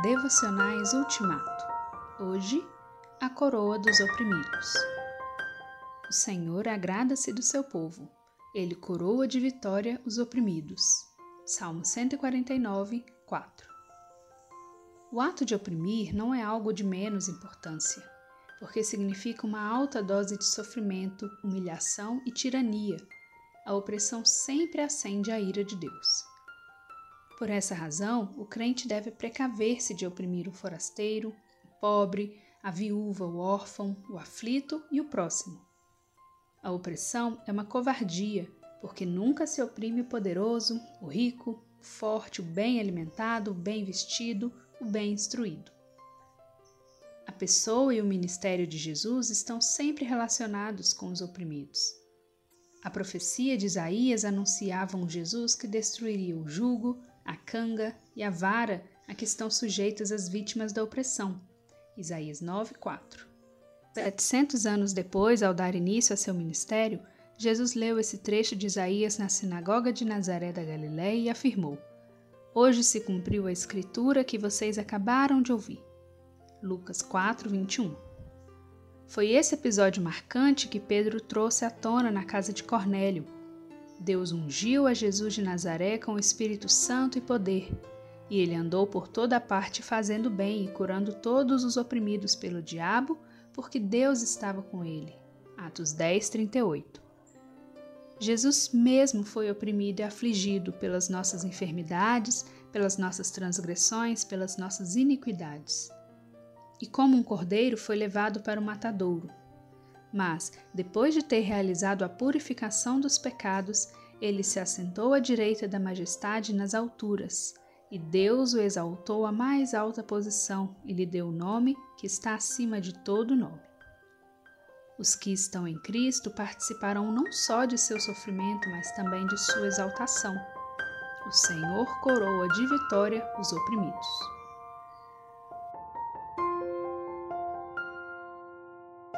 Devocionais Ultimato. Hoje, a coroa dos oprimidos. O Senhor agrada-se do seu povo. Ele coroa de vitória os oprimidos. Salmo 149, 4. O ato de oprimir não é algo de menos importância, porque significa uma alta dose de sofrimento, humilhação e tirania. A opressão sempre acende a ira de Deus. Por essa razão, o crente deve precaver-se de oprimir o forasteiro, o pobre, a viúva, o órfão, o aflito e o próximo. A opressão é uma covardia, porque nunca se oprime o poderoso, o rico, o forte, o bem alimentado, o bem vestido, o bem instruído. A pessoa e o ministério de Jesus estão sempre relacionados com os oprimidos. A profecia de Isaías anunciava um Jesus que destruiria o jugo, a canga e a vara a que estão sujeitas as vítimas da opressão. Isaías 9, 4. 700 anos depois, ao dar início a seu ministério, Jesus leu esse trecho de Isaías na sinagoga de Nazaré da Galiléia e afirmou: Hoje se cumpriu a escritura que vocês acabaram de ouvir. Lucas 4, 21. Foi esse episódio marcante que Pedro trouxe à tona na casa de Cornélio, Deus ungiu a Jesus de Nazaré com o Espírito Santo e poder, e ele andou por toda parte fazendo bem e curando todos os oprimidos pelo diabo, porque Deus estava com ele. Atos 10, 38. Jesus mesmo foi oprimido e afligido pelas nossas enfermidades, pelas nossas transgressões, pelas nossas iniquidades. E como um cordeiro foi levado para o matadouro, mas, depois de ter realizado a purificação dos pecados, ele se assentou à direita da majestade nas alturas, e Deus o exaltou à mais alta posição e lhe deu o nome que está acima de todo nome. Os que estão em Cristo participarão não só de seu sofrimento, mas também de sua exaltação. O Senhor coroa de vitória os oprimidos.